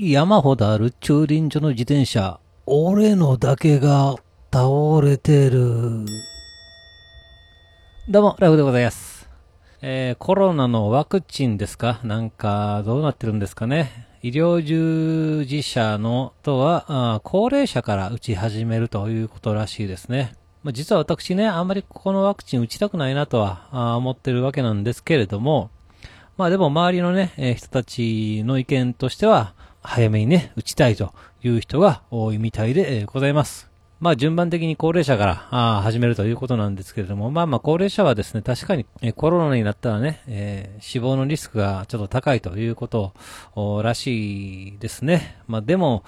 山ほどある駐輪場の自転車、俺のだけが倒れてる。どうも、ラフでございます。えー、コロナのワクチンですか？なんか、どうなってるんですかね？医療従事者のとは、高齢者から打ち始めるということらしいですね。まあ、実は私ね、あんまりここのワクチン打ちたくないなとは思ってるわけなんですけれども、まあでも周りのね、えー人たちの意見としては、早めにね、打ちたいという人が多いみたいで、ございます。まあ順番的に高齢者から始めるということなんですけれども、まあまあ高齢者はですね、確かに、コロナになったらね、えー死亡のリスクがちょっと高いということらしいですね。まあでも、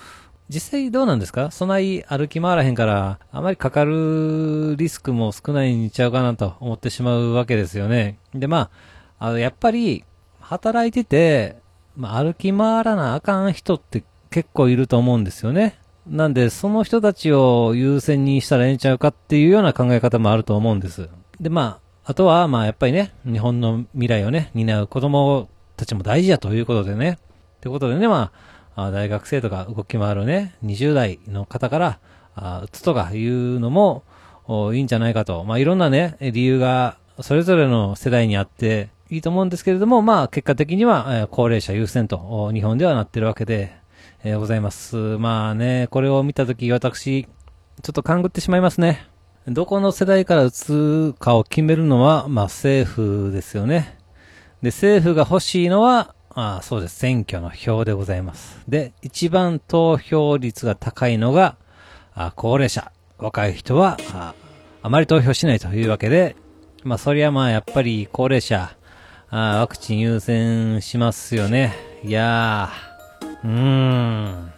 実際どうなんですか？そない歩き回らへんから、あまりかかるリスクも少ないんちゃうかなと思ってしまうわけですよね。でまあ、あの、やっぱり、働いてて、まあ、歩き回らなあかん人って結構いると思うんですよね。なんで、その人たちを優先にしたらええんちゃうかっていうような考え方もあると思うんです。で、まあ、あとは、まあ、やっぱりね、日本の未来をね、担う子供たちも大事やということでね。ってことでね、まあ、大学生とか動き回るね、20代の方から、あ打つとかいうのも、いいんじゃないかと。まあ、いろんなね、理由が、それぞれの世代にあって、いいと思うんですけれども、まあ、結果的には、え高齢者優先と、日本ではなってるわけで、えーございます。まあね、これを見たとき、私、ちょっと勘ぐってしまいますね。どこの世代から打つかを決めるのは、まあ、政府ですよね。で、政府が欲しいのは、あそうです。選挙の票でございます。で、一番投票率が高いのが、あ高齢者。若い人はあ、あまり投票しないというわけで、まあ、そりゃまあ、やっぱり高齢者、あワクチン優先しますよね。いやー、うーん。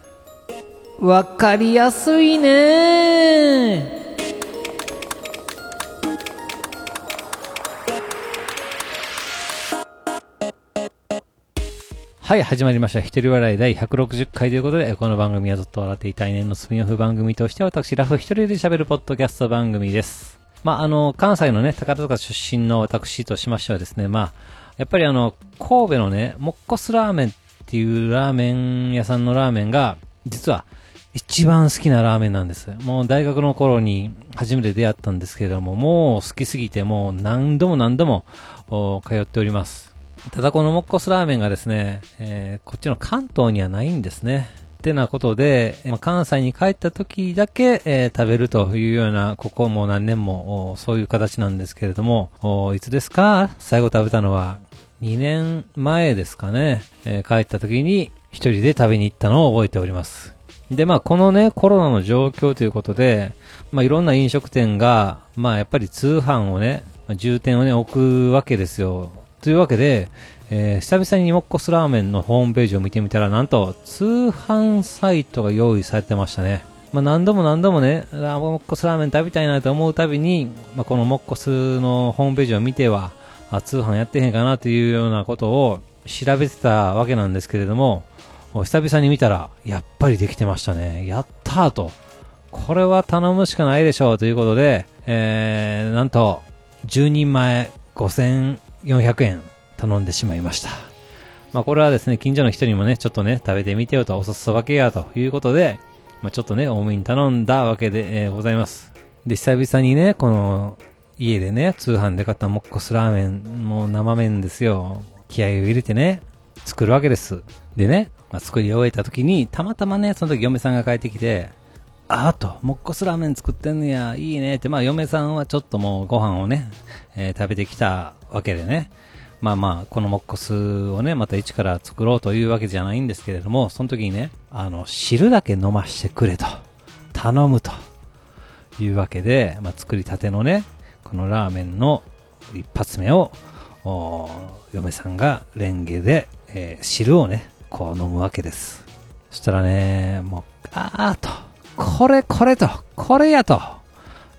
わかりやすいねはい、始まりました。一人笑い第160回ということで、この番組はずっと笑っていたい年のスピンオフ番組として、私、ラフ一人で喋るポッドキャスト番組です。まあ、あの、関西のね、宝塚出身の私としましてはですね、まあ、やっぱりあの、神戸のね、モッコスラーメンっていうラーメン屋さんのラーメンが、実は、一番好きなラーメンなんです。もう大学の頃に初めて出会ったんですけれども、もう好きすぎてもう何度も何度も通っております。ただこのモッコスラーメンがですね、えーこっちの関東にはないんですね。てなことで、まあ関西に帰った時だけ、えー食べるというような、ここも何年もそういう形なんですけれども、いつですか？最後食べたのは2年前ですかね。えー帰った時に一人で食べに行ったのを覚えております。で、まあ、このね、コロナの状況ということで、まあ、いろんな飲食店が、まあ、やっぱり通販をね、重点をね、置くわけですよ。というわけで、えー久々にモッコスラーメンのホームページを見てみたら、なんと、通販サイトが用意されてましたね。まあ、何度も何度もね、あーモッコスラーメン食べたいなと思うたびに、まあ、このモッコスのホームページを見ては、あ通販やってへんかなというようなことを調べてたわけなんですけれども、久々に見たら、やっぱりできてましたね。やったーと。これは頼むしかないでしょうということで、えー、なんと、10人前5400円頼んでしまいました。まあこれはですね、近所の人にもね、ちょっとね、食べてみてよと、おそそばけやということで、まあちょっとね、多めに頼んだわけで、えーございます。で、久々にね、この、家でね、通販で買ったモッコスラーメン、もう生麺ですよ。気合を入れてね、作るわけです。でね、まあ、作り終えた時に、たまたまね、その時嫁さんが帰ってきて、あーと、モッコスラーメン作ってんのや、いいねって、まあ嫁さんはちょっともうご飯をね、えー食べてきたわけでね、まあまあ、このモッコスをね、また一から作ろうというわけじゃないんですけれども、その時にね、あの、汁だけ飲ましてくれと、頼むというわけで、まあ作りたてのね、このラーメンの一発目を、お嫁さんがレンゲで、えー汁をね、こう飲むわけです。そしたらね、もう、あーと、これこれと、これやと、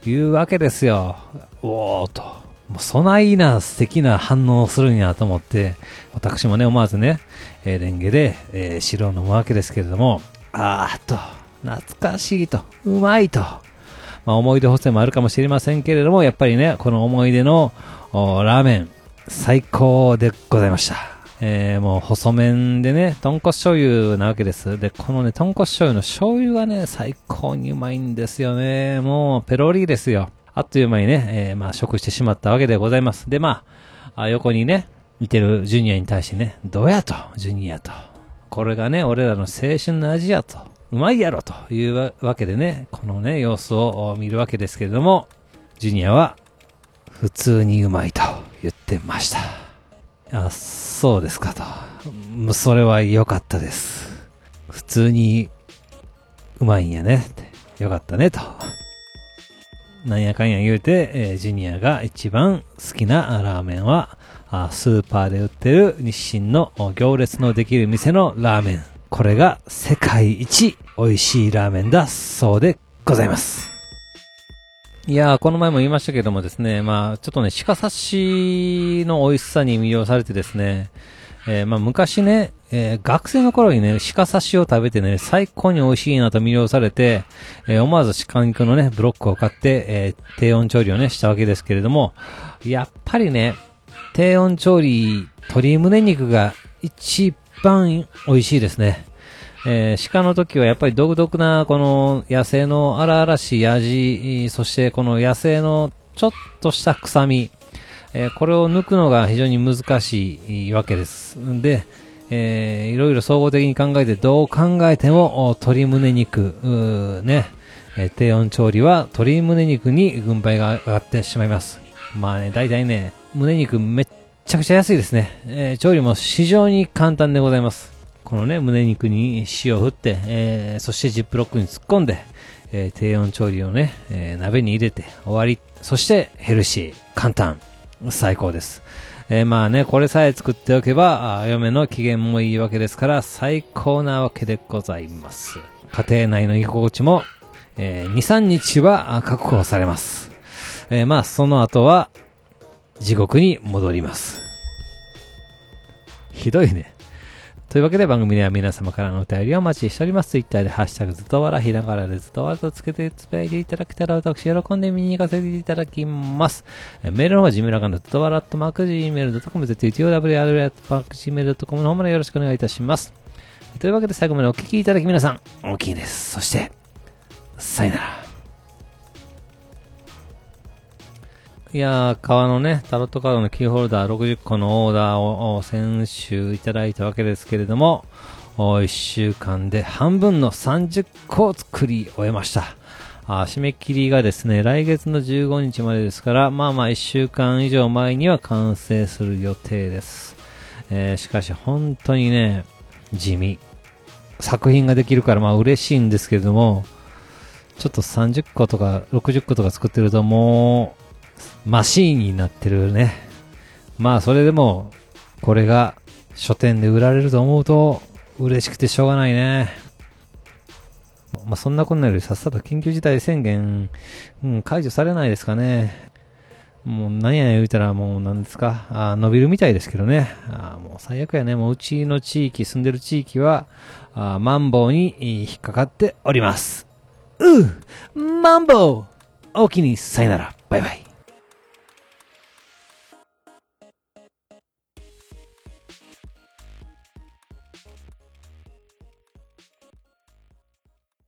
いうわけですよ。おーと。もうそないな素敵な反応をするんやと思って、私もね、思わずね、えーレンゲで、えー汁を飲むわけですけれども、あーと、懐かしいと、うまいと、まあ、思い出補正もあるかもしれませんけれども、やっぱりね、この思い出のおラーメン、最高でございました。えー、もう細麺でね、豚骨醤油なわけです。で、このね、豚骨醤油の醤油がね、最高にうまいんですよね。もう、ペロリですよ。あっという間にね、えー、まあ、食してしまったわけでございます。で、まあ、横にね、見てるジュニアに対してね、どうやと、ジュニアと。これがね、俺らの青春の味やと。うまいやろというわけでね、このね、様子を見るわけですけれども、ジュニアは、普通にうまいと言ってました。あ、そうですかと。それは良かったです。普通にうまいんやね。よかったねと。なんやかんや言うて、えー、ジュニアが一番好きなラーメンは、あスーパーで売ってる日清の行列のできる店のラーメン。これが世界一美味しいラーメンだそうでございます。いやー、この前も言いましたけどもですね、まあ、ちょっとね、鹿刺しの美味しさに魅了されてですね、えー、まあ、昔ね、えー、学生の頃にね、鹿刺しを食べてね、最高に美味しいなと魅了されて、えー、思わず鹿肉のね、ブロックを買って、え低温調理をね、したわけですけれども、やっぱりね、低温調理、鶏胸肉が一番美味しいですね。えー、鹿の時はやっぱり独特なこの野生の荒々しい味、そしてこの野生のちょっとした臭み、えー、これを抜くのが非常に難しいわけです。で、えー、いろいろ総合的に考えてどう考えても鶏胸肉、ね、えー、低温調理は鶏胸肉に軍配が上がってしまいます。まあね、大体ね、胸肉めっちゃくちゃ安いですね。えー、調理も非常に簡単でございます。このね、胸肉に塩を振って、えー、そしてジップロックに突っ込んで、えー、低温調理をね、えー、鍋に入れて終わり。そしてヘルシー、簡単、最高です。えー、まあね、これさえ作っておけば、嫁の機嫌もいいわけですから、最高なわけでございます。家庭内の居心地も、えー、2、3日は確保されます。えー、まあ、その後は、地獄に戻ります。ひどいね。というわけで番組では皆様からのお便りをお待ちしております。ツイッターでハッシュタグずっとわら、ひらがらでずっとわらとつけてつぶやいていただけたら私喜んで見に行かせていただきます。メールの方はジムラガンドずっとわらっとマーク Gmail.com、ZTOWR マーク Gmail.com の方までよろしくお願いいたします。というわけで最後までお聞きいただき皆さん、大きいです。そして、さよなら。いやー、革のね、タロットカードのキーホルダー60個のオーダーを先週いただいたわけですけれども、1週間で半分の30個を作り終えました。あ締め切りがですね、来月の15日までですから、まあまあ1週間以上前には完成する予定です。えー、しかし本当にね、地味。作品ができるからまあ嬉しいんですけれども、ちょっと30個とか60個とか作ってるともう、マシーンになってるね。まあそれでも、これが書店で売られると思うと嬉しくてしょうがないね。まあそんなこんなよりさっさと緊急事態宣言、うん、解除されないですかね。もう何や言うたらもう何ですか、あ伸びるみたいですけどね。あもう最悪やね。もううちの地域、住んでる地域は、あマンボウに引っかかっております。うマンボウおおきにさよなら。バイバイ。